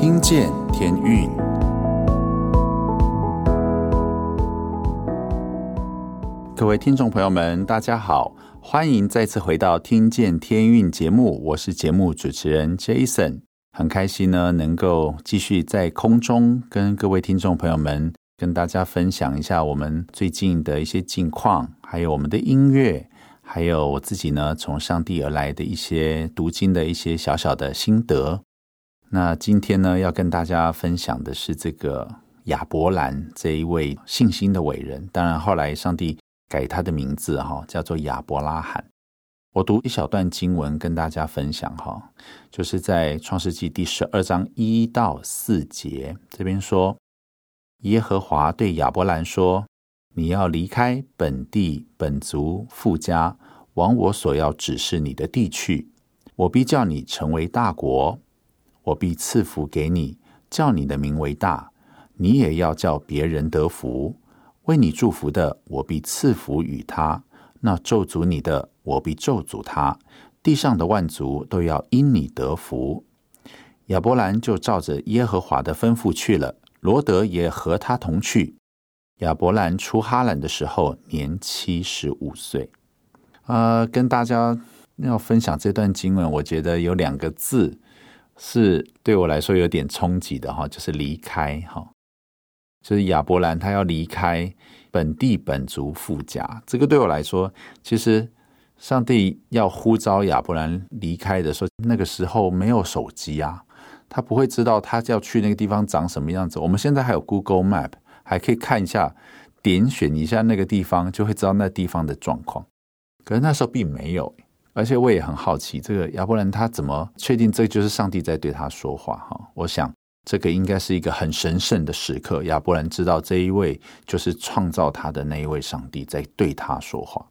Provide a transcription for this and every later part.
听见天运，各位听众朋友们，大家好，欢迎再次回到《听见天运》节目，我是节目主持人 Jason，很开心呢，能够继续在空中跟各位听众朋友们跟大家分享一下我们最近的一些近况，还有我们的音乐。还有我自己呢，从上帝而来的一些读经的一些小小的心得。那今天呢，要跟大家分享的是这个亚伯兰这一位信心的伟人。当然后来上帝改他的名字哈，叫做亚伯拉罕。我读一小段经文跟大家分享哈，就是在创世纪第十二章一到四节这边说，耶和华对亚伯兰说。你要离开本地本族父家，往我所要指示你的地去。我必叫你成为大国，我必赐福给你，叫你的名为大。你也要叫别人得福。为你祝福的，我必赐福与他；那咒诅你的，我必咒诅他。地上的万族都要因你得福。亚伯兰就照着耶和华的吩咐去了，罗德也和他同去。亚伯兰出哈兰的时候，年七十五岁。呃，跟大家要分享这段经文，我觉得有两个字是对我来说有点冲击的哈，就是离开哈。就是亚伯兰他要离开本地本族富家，这个对我来说，其实上帝要呼召亚伯兰离开的时候，那个时候没有手机啊，他不会知道他要去那个地方长什么样子。我们现在还有 Google Map。还可以看一下，点选一下那个地方，就会知道那地方的状况。可是那时候并没有，而且我也很好奇，这个亚伯兰他怎么确定这就是上帝在对他说话？哈，我想这个应该是一个很神圣的时刻。亚伯兰知道这一位就是创造他的那一位上帝在对他说话。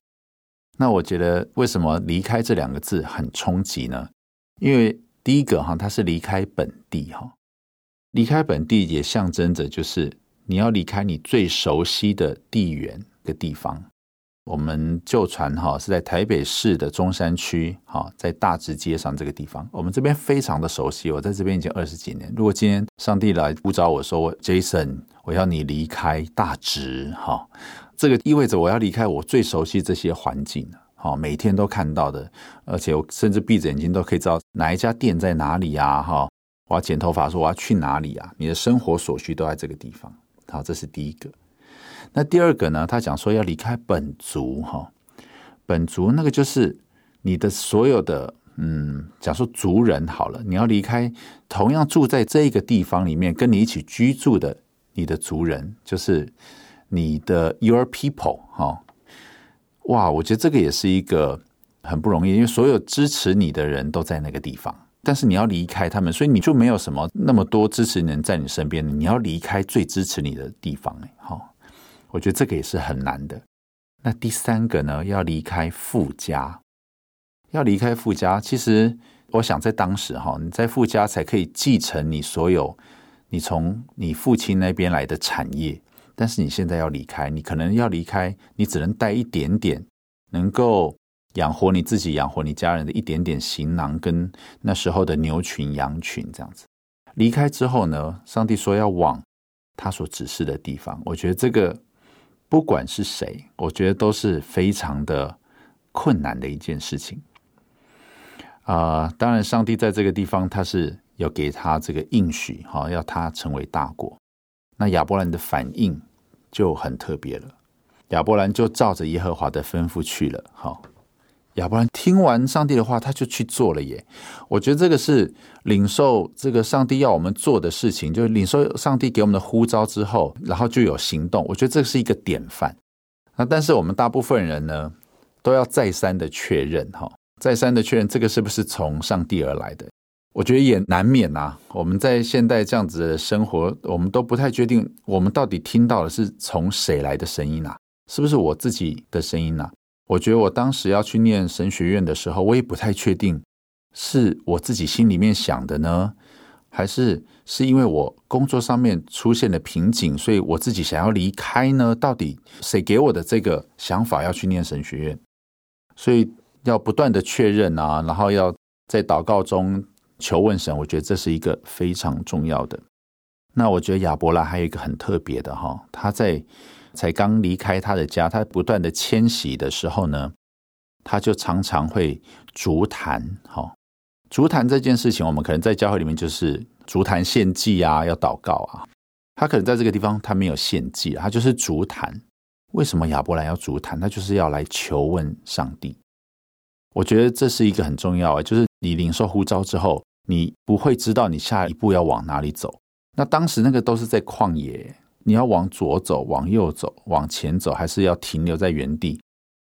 那我觉得为什么离开这两个字很冲击呢？因为第一个哈，他是离开本地哈，离开本地也象征着就是。你要离开你最熟悉的地缘的地方。我们旧传哈是在台北市的中山区哈，在大直街上这个地方，我们这边非常的熟悉。我在这边已经二十几年。如果今天上帝来呼召我说，Jason，我要你离开大直哈，这个意味着我要离开我最熟悉这些环境，哈，每天都看到的，而且我甚至闭着眼睛都可以知道哪一家店在哪里呀，哈，我要剪头发，说我要去哪里啊，你的生活所需都在这个地方。好，这是第一个。那第二个呢？他讲说要离开本族，哈，本族那个就是你的所有的，嗯，讲说族人好了，你要离开同样住在这个地方里面跟你一起居住的你的族人，就是你的 your people，哈，哇，我觉得这个也是一个很不容易，因为所有支持你的人都在那个地方。但是你要离开他们，所以你就没有什么那么多支持人在你身边。你要离开最支持你的地方，哎，好，我觉得这个也是很难的。那第三个呢，要离开富家，要离开富家。其实我想在当时哈，你在富家才可以继承你所有你从你父亲那边来的产业。但是你现在要离开，你可能要离开，你只能带一点点，能够。养活你自己，养活你家人的一点点行囊，跟那时候的牛群、羊群这样子。离开之后呢，上帝说要往他所指示的地方。我觉得这个不管是谁，我觉得都是非常的困难的一件事情。啊、当然，上帝在这个地方他是要给他这个应许，哈，要他成为大国。那亚伯兰的反应就很特别了，亚伯兰就照着耶和华的吩咐去了，好。亚伯兰听完上帝的话，他就去做了耶。我觉得这个是领受这个上帝要我们做的事情，就是领受上帝给我们的呼召之后，然后就有行动。我觉得这是一个典范。那但是我们大部分人呢，都要再三的确认哈，再三的确认这个是不是从上帝而来的。我觉得也难免呐。我们在现代这样子的生活，我们都不太确定，我们到底听到的是从谁来的声音呐？是不是我自己的声音呐？我觉得我当时要去念神学院的时候，我也不太确定是我自己心里面想的呢，还是是因为我工作上面出现了瓶颈，所以我自己想要离开呢？到底谁给我的这个想法要去念神学院？所以要不断的确认啊，然后要在祷告中求问神，我觉得这是一个非常重要的。那我觉得亚伯拉还有一个很特别的哈，他在才刚离开他的家，他不断的迁徙的时候呢，他就常常会筑坛。哈，筑坛这件事情，我们可能在教会里面就是筑坛献祭啊，要祷告啊。他可能在这个地方他没有献祭，他就是筑坛。为什么亚伯兰要筑坛？他就是要来求问上帝。我觉得这是一个很重要啊，就是你领受呼召之后，你不会知道你下一步要往哪里走。那当时那个都是在旷野，你要往左走、往右走、往前走，还是要停留在原地？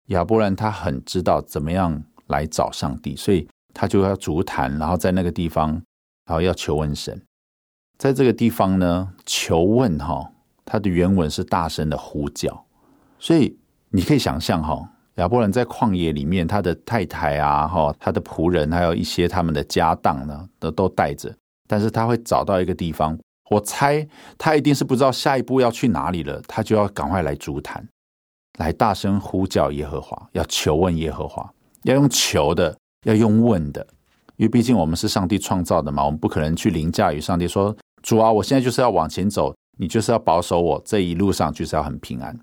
亚伯兰他很知道怎么样来找上帝，所以他就要足坛，然后在那个地方，然后要求问神。在这个地方呢，求问哈，他的原文是大声的呼叫，所以你可以想象哈，亚伯兰在旷野里面，他的太太啊，哈，他的仆人，还有一些他们的家当呢，都都带着，但是他会找到一个地方。我猜他一定是不知道下一步要去哪里了，他就要赶快来筑坛，来大声呼叫耶和华，要求问耶和华，要用求的，要用问的，因为毕竟我们是上帝创造的嘛，我们不可能去凌驾于上帝，说主啊，我现在就是要往前走，你就是要保守我这一路上就是要很平安。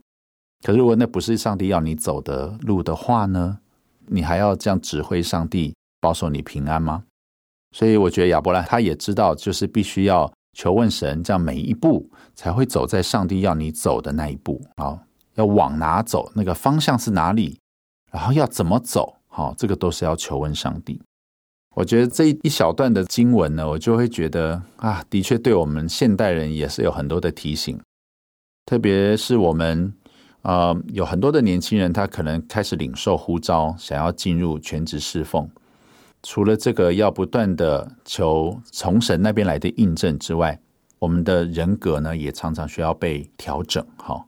可是如果那不是上帝要你走的路的话呢，你还要这样指挥上帝保守你平安吗？所以我觉得亚伯兰他也知道，就是必须要。求问神，这样每一步才会走在上帝要你走的那一步啊！要往哪走，那个方向是哪里，然后要怎么走，好，这个都是要求问上帝。我觉得这一小段的经文呢，我就会觉得啊，的确对我们现代人也是有很多的提醒，特别是我们啊、呃，有很多的年轻人，他可能开始领受呼召，想要进入全职侍奉。除了这个要不断的求从神那边来的印证之外，我们的人格呢也常常需要被调整。哈，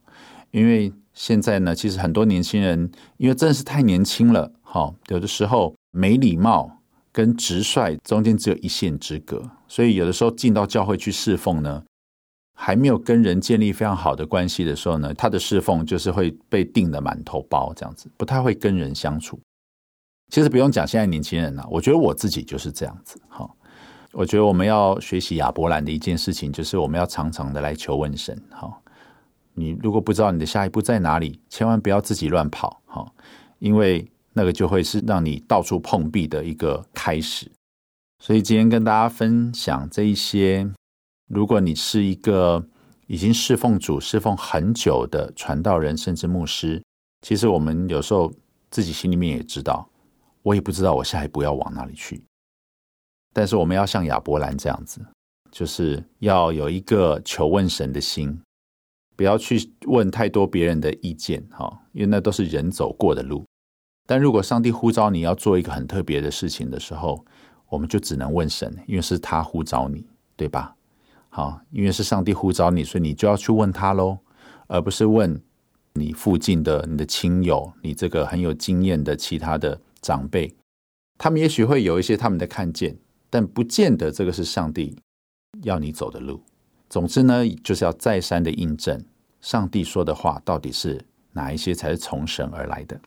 因为现在呢，其实很多年轻人因为真的是太年轻了，哈，有的时候没礼貌跟直率中间只有一线之隔，所以有的时候进到教会去侍奉呢，还没有跟人建立非常好的关系的时候呢，他的侍奉就是会被定得满头包这样子，不太会跟人相处。其实不用讲，现在年轻人呐，我觉得我自己就是这样子。哈，我觉得我们要学习亚伯兰的一件事情，就是我们要常常的来求问神。哈，你如果不知道你的下一步在哪里，千万不要自己乱跑。哈，因为那个就会是让你到处碰壁的一个开始。所以今天跟大家分享这一些，如果你是一个已经侍奉主、侍奉很久的传道人，甚至牧师，其实我们有时候自己心里面也知道。我也不知道我下一步要往哪里去，但是我们要像亚伯兰这样子，就是要有一个求问神的心，不要去问太多别人的意见，哈，因为那都是人走过的路。但如果上帝呼召你要做一个很特别的事情的时候，我们就只能问神，因为是他呼召你，对吧？好，因为是上帝呼召你，所以你就要去问他喽，而不是问你附近的你的亲友，你这个很有经验的其他的。长辈，他们也许会有一些他们的看见，但不见得这个是上帝要你走的路。总之呢，就是要再三的印证上帝说的话到底是哪一些才是从神而来的。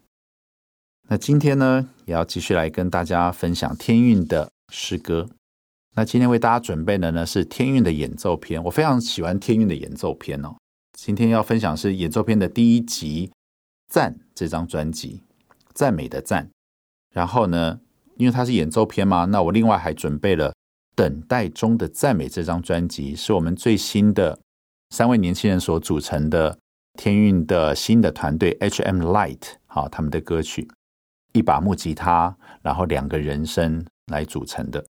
那今天呢，也要继续来跟大家分享天韵的诗歌。那今天为大家准备的呢是天韵的演奏篇，我非常喜欢天韵的演奏篇哦。今天要分享是演奏篇的第一集《赞》这张专辑，赞美的赞。然后呢，因为它是演奏片嘛，那我另外还准备了《等待中的赞美》这张专辑，是我们最新的三位年轻人所组成的天韵的新的团队 H.M. Light，好，他们的歌曲，一把木吉他，然后两个人声来组成的。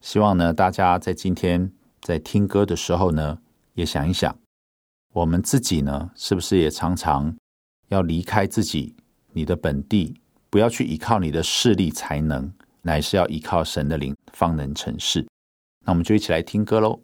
希望呢，大家在今天在听歌的时候呢，也想一想，我们自己呢，是不是也常常要离开自己，你的本地。不要去依靠你的势力才能，乃是要依靠神的灵，方能成事。那我们就一起来听歌喽。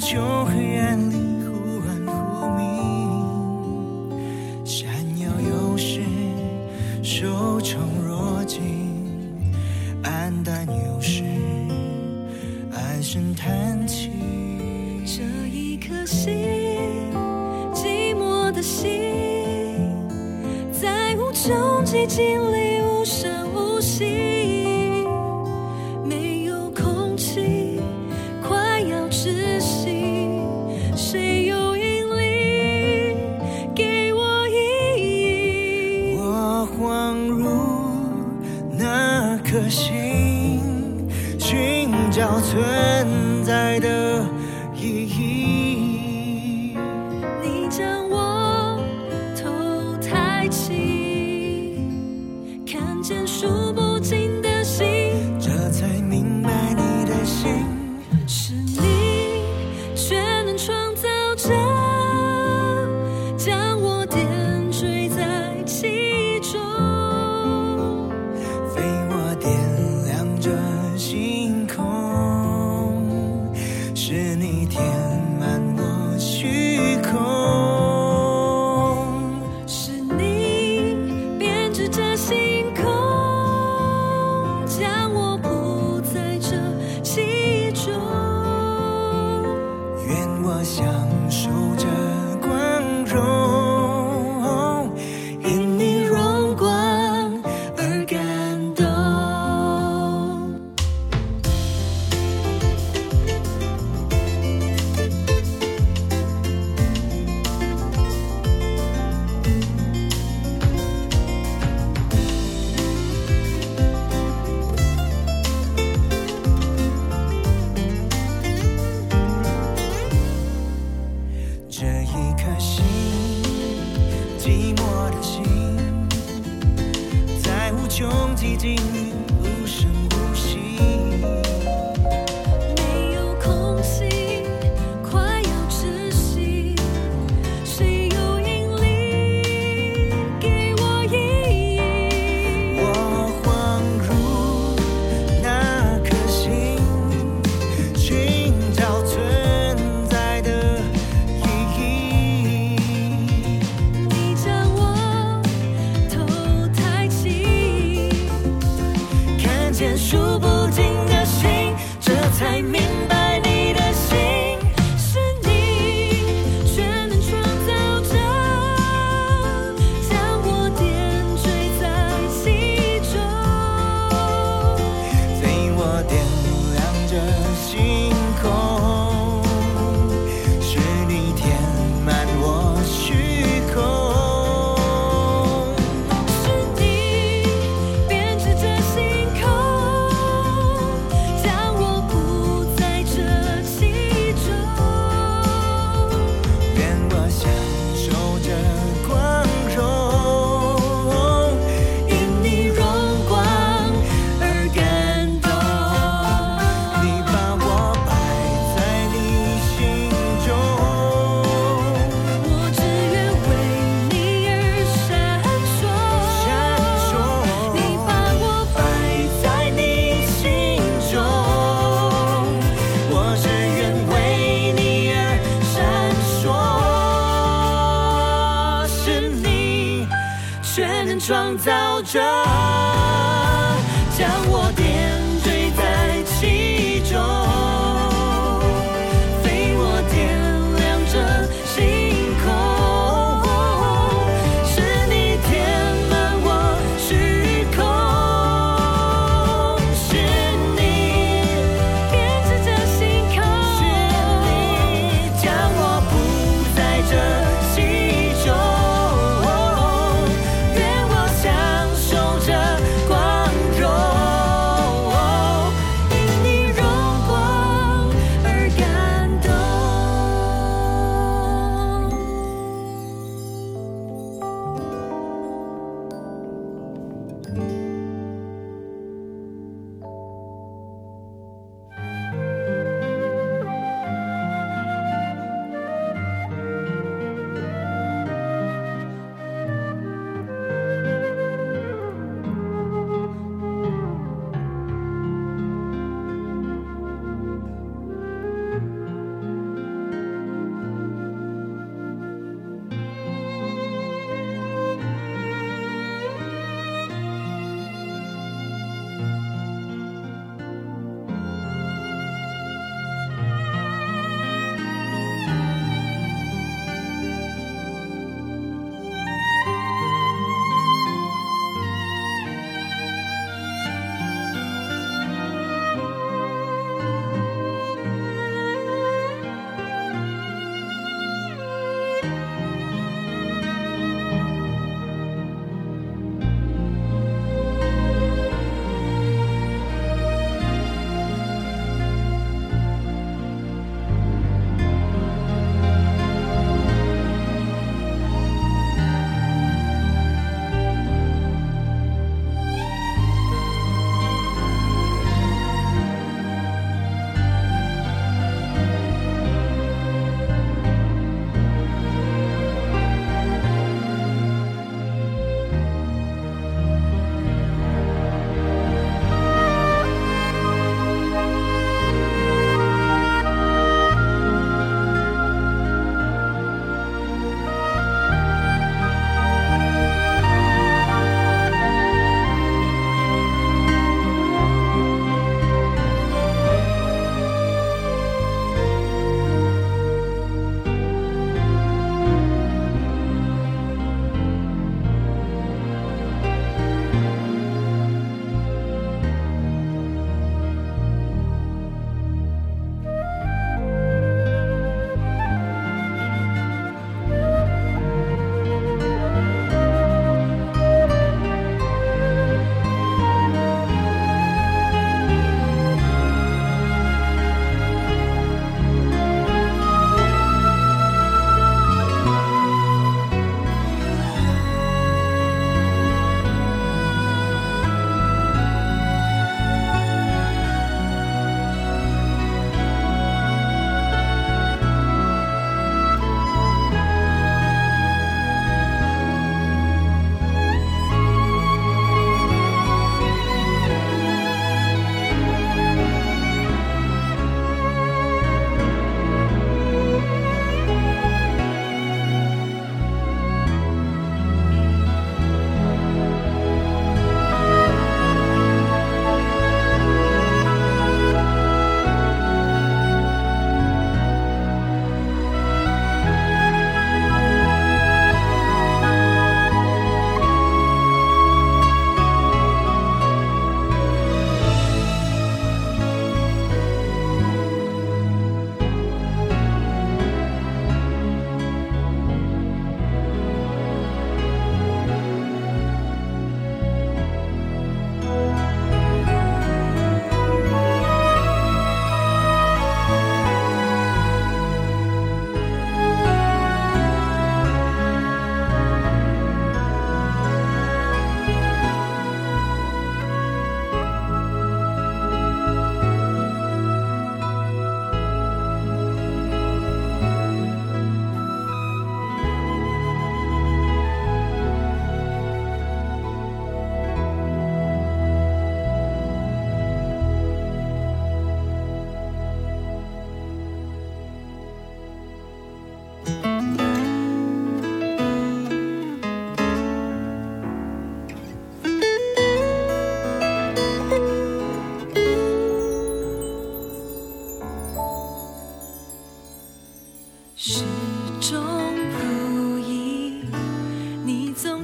在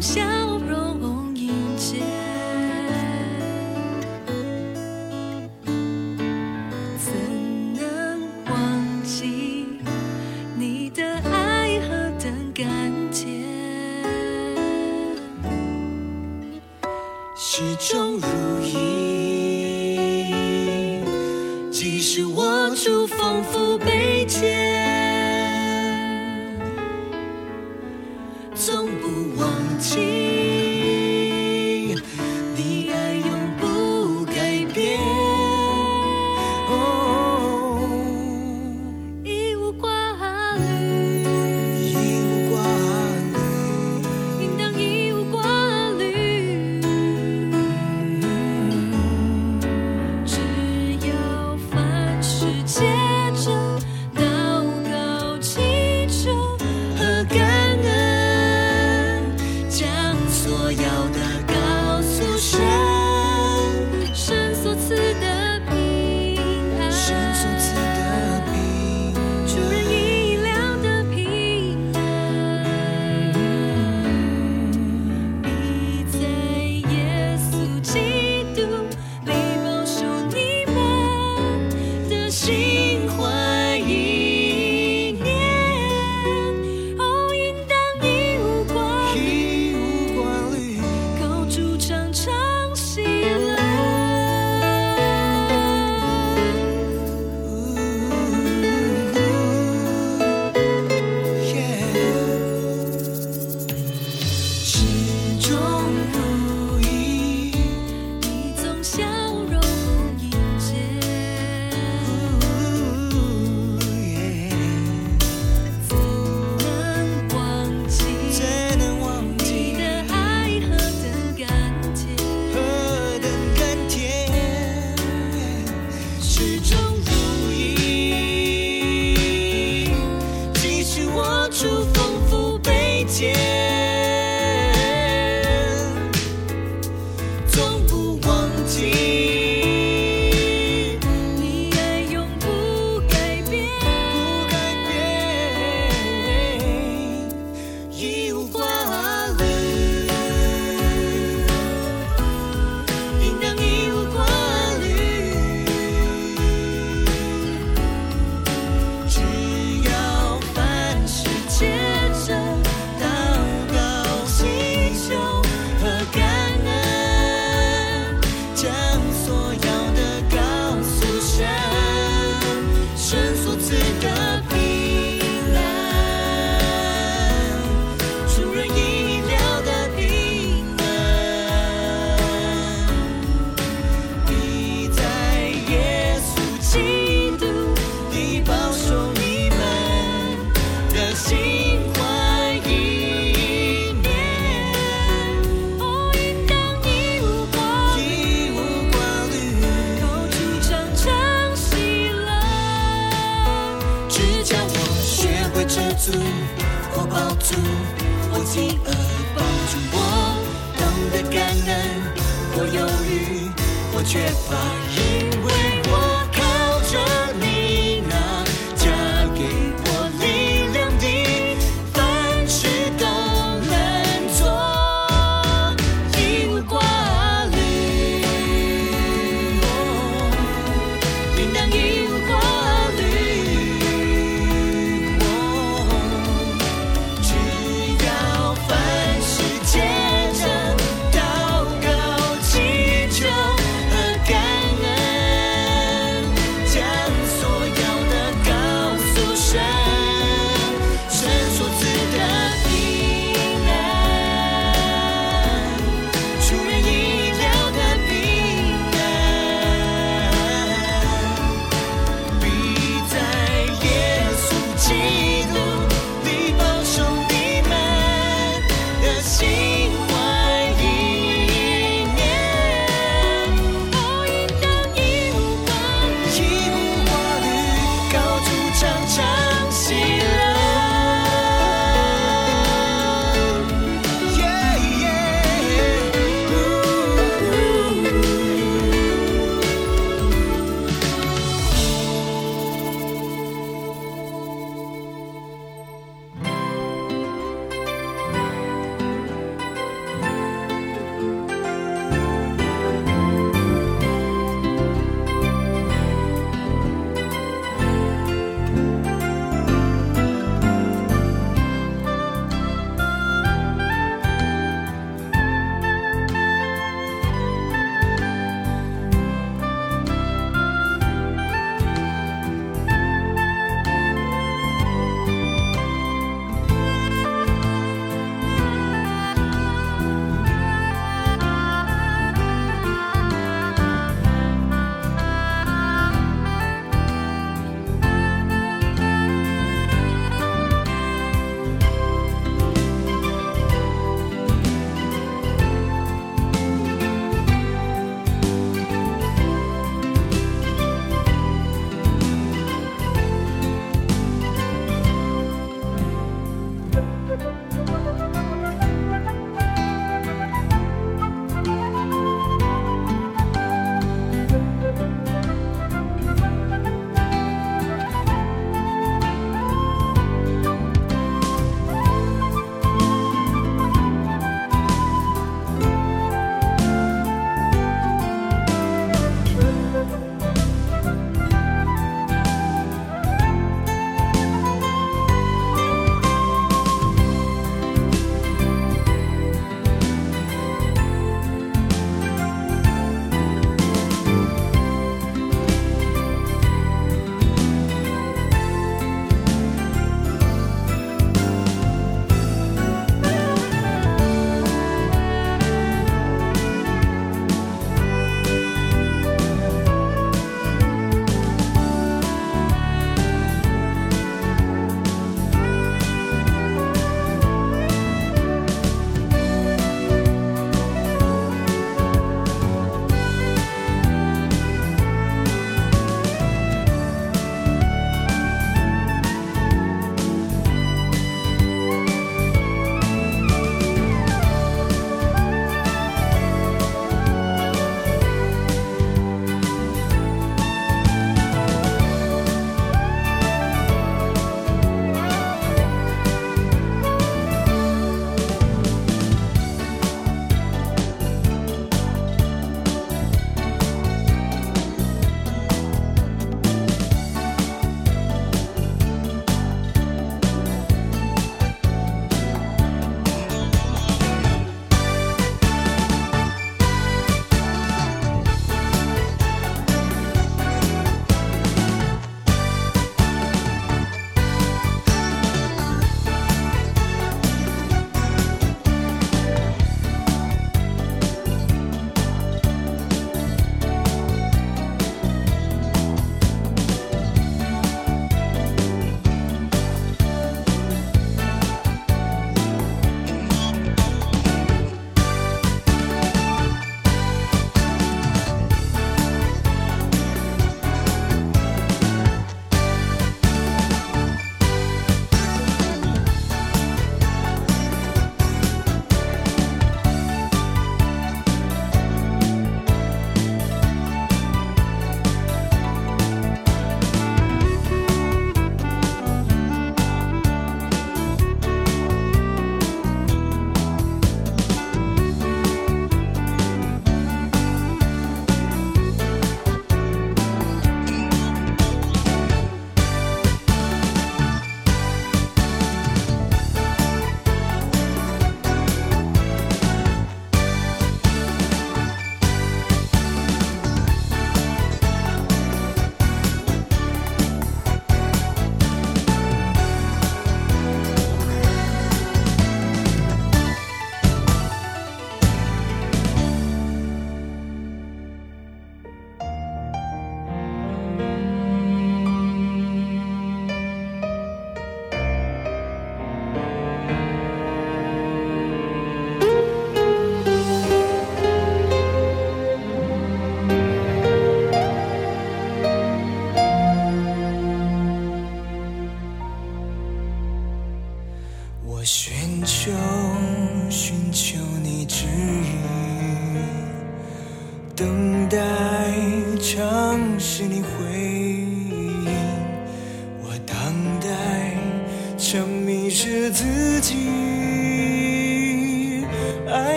想。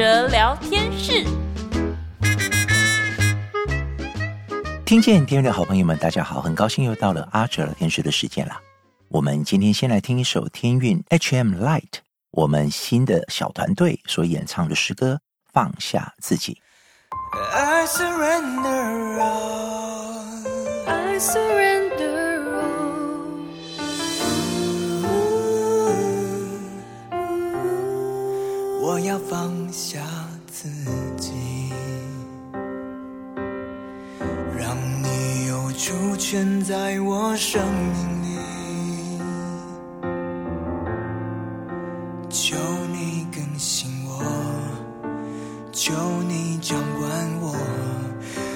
哲聊天室。听见天韵的好朋友们，大家好，很高兴又到了阿哲聊天室的时间了。我们今天先来听一首天韵 H.M. Light，我们新的小团队所演唱的诗歌《放下自己》。I surrender all. I surrender 我要放下自己，让你有出现在我生命里。求你更新我，求你掌管我，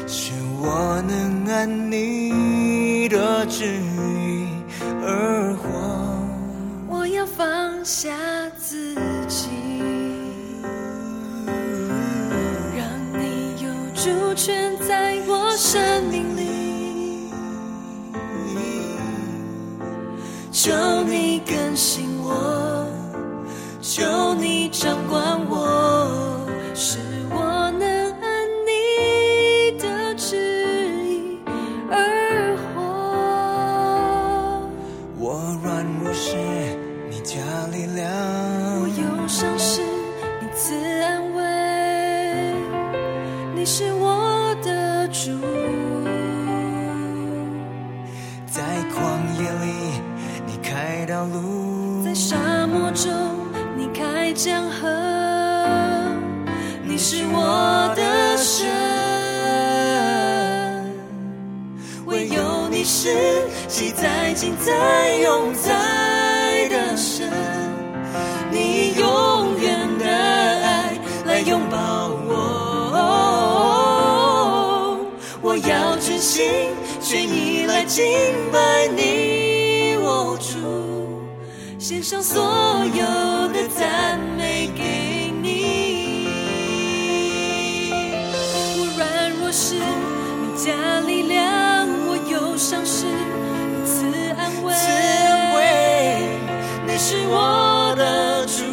使我能按你的旨意而活。我要放下。求你更新我，求你掌管我，使我能按你的旨意而活。我软弱时，你加力量；我忧伤时。记载尽在永在的神，你永远的爱来拥抱我，我要全心全意来敬拜你，我主，献上所有。的是我的主，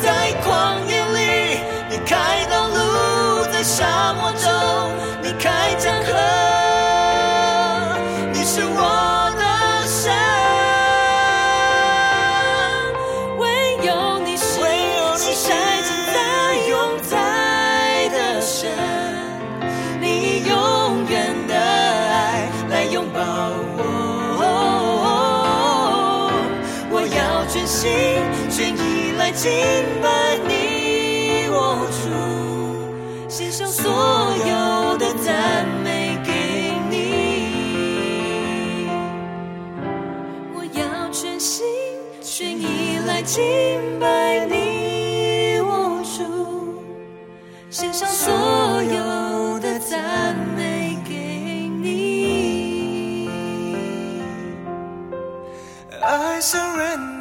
在旷野里你开道路，在沙漠中敬拜你，我主，献上所有的赞美给你。我要全心全意来敬拜你，我主，献上所有的赞美给你。I surrender.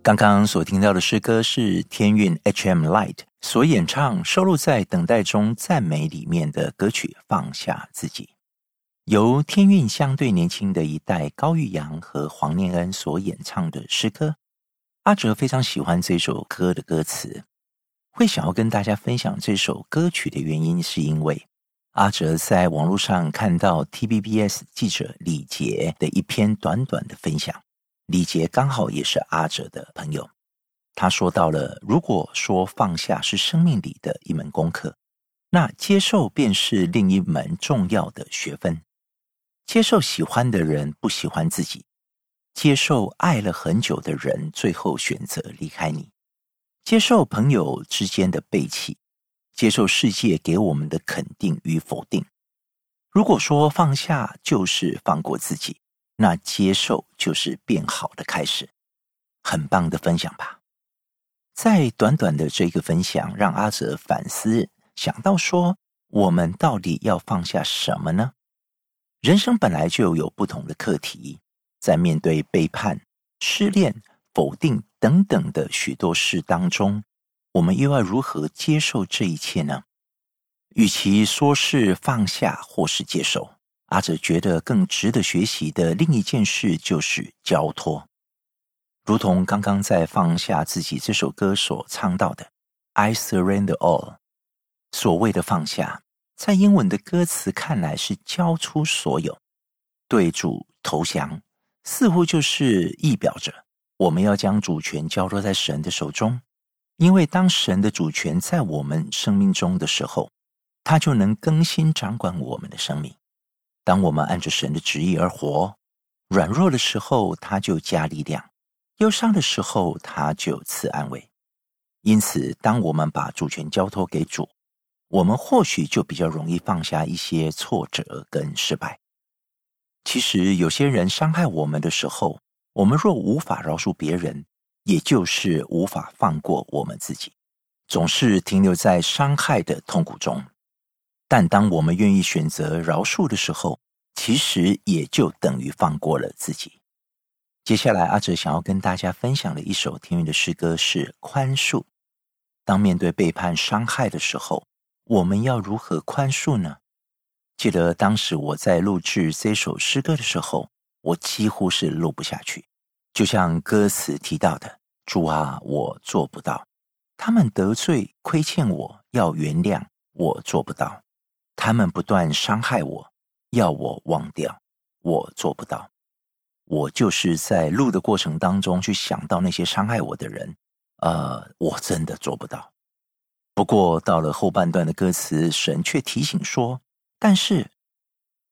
刚刚所听到的诗歌是天韵 H.M. Light 所演唱，收录在《等待中赞美》里面的歌曲《放下自己》，由天韵相对年轻的一代高玉阳和黄念恩所演唱的诗歌。阿哲非常喜欢这首歌的歌词，会想要跟大家分享这首歌曲的原因，是因为阿哲在网络上看到 T B B S 记者李杰的一篇短短的分享。李杰刚好也是阿哲的朋友，他说到了，如果说放下是生命里的一门功课，那接受便是另一门重要的学分。接受喜欢的人不喜欢自己，接受爱了很久的人最后选择离开你，接受朋友之间的背弃，接受世界给我们的肯定与否定。如果说放下就是放过自己。那接受就是变好的开始，很棒的分享吧。在短短的这个分享，让阿哲反思，想到说，我们到底要放下什么呢？人生本来就有不同的课题，在面对背叛、失恋、否定等等的许多事当中，我们又要如何接受这一切呢？与其说是放下或是接受，阿哲觉得更值得学习的另一件事就是交托。如同刚刚在《放下自己》这首歌所唱到的 “I surrender all”，所谓的放下，在英文的歌词看来是交出所有，对主投降，似乎就是意表着我们要将主权交托在神的手中，因为当神的主权在我们生命中的时候，他就能更新掌管我们的生命。当我们按着神的旨意而活，软弱的时候，他就加力量。忧伤的时候，他就赐安慰。因此，当我们把主权交托给主，我们或许就比较容易放下一些挫折跟失败。其实，有些人伤害我们的时候，我们若无法饶恕别人，也就是无法放过我们自己，总是停留在伤害的痛苦中。但当我们愿意选择饶恕的时候，其实也就等于放过了自己。接下来，阿哲想要跟大家分享的一首天韵的诗歌是宽恕。当面对背叛、伤害的时候，我们要如何宽恕呢？记得当时我在录制这首诗歌的时候，我几乎是录不下去。就像歌词提到的：“主啊，我做不到。他们得罪、亏欠我，要原谅，我做不到。他们不断伤害我，要我忘掉，我做不到。”我就是在录的过程当中去想到那些伤害我的人，呃，我真的做不到。不过到了后半段的歌词，神却提醒说：“但是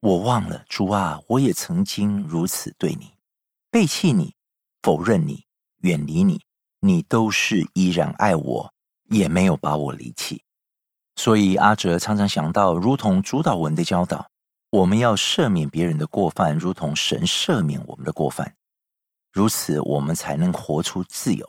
我忘了，主啊，我也曾经如此对你，背弃你，否认你，远离你，你都是依然爱我，也没有把我离弃。”所以阿哲常常想到，如同主导文的教导。我们要赦免别人的过犯，如同神赦免我们的过犯，如此我们才能活出自由。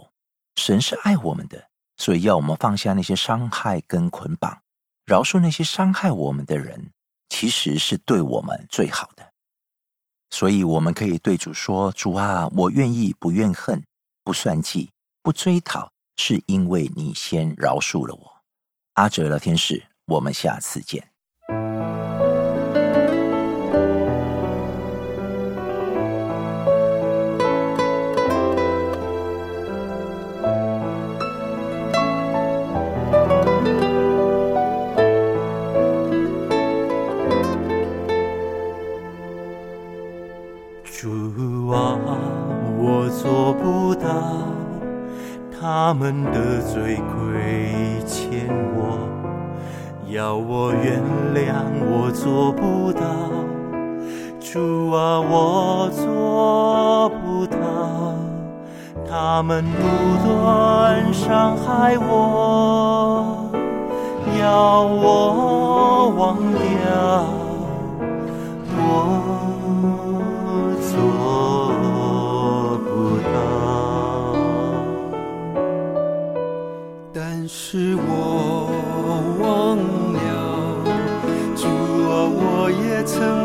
神是爱我们的，所以要我们放下那些伤害跟捆绑，饶恕那些伤害我们的人，其实是对我们最好的。所以我们可以对主说：“主啊，我愿意不怨恨，不算计，不追讨，是因为你先饶恕了我。”阿哲的天使，我们下次见。做不到他们得罪亏欠我，要我原谅，我做不到。主啊，我做不到。他们不断伤害我，要我忘掉。我。是我忘了主啊我也曾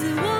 自我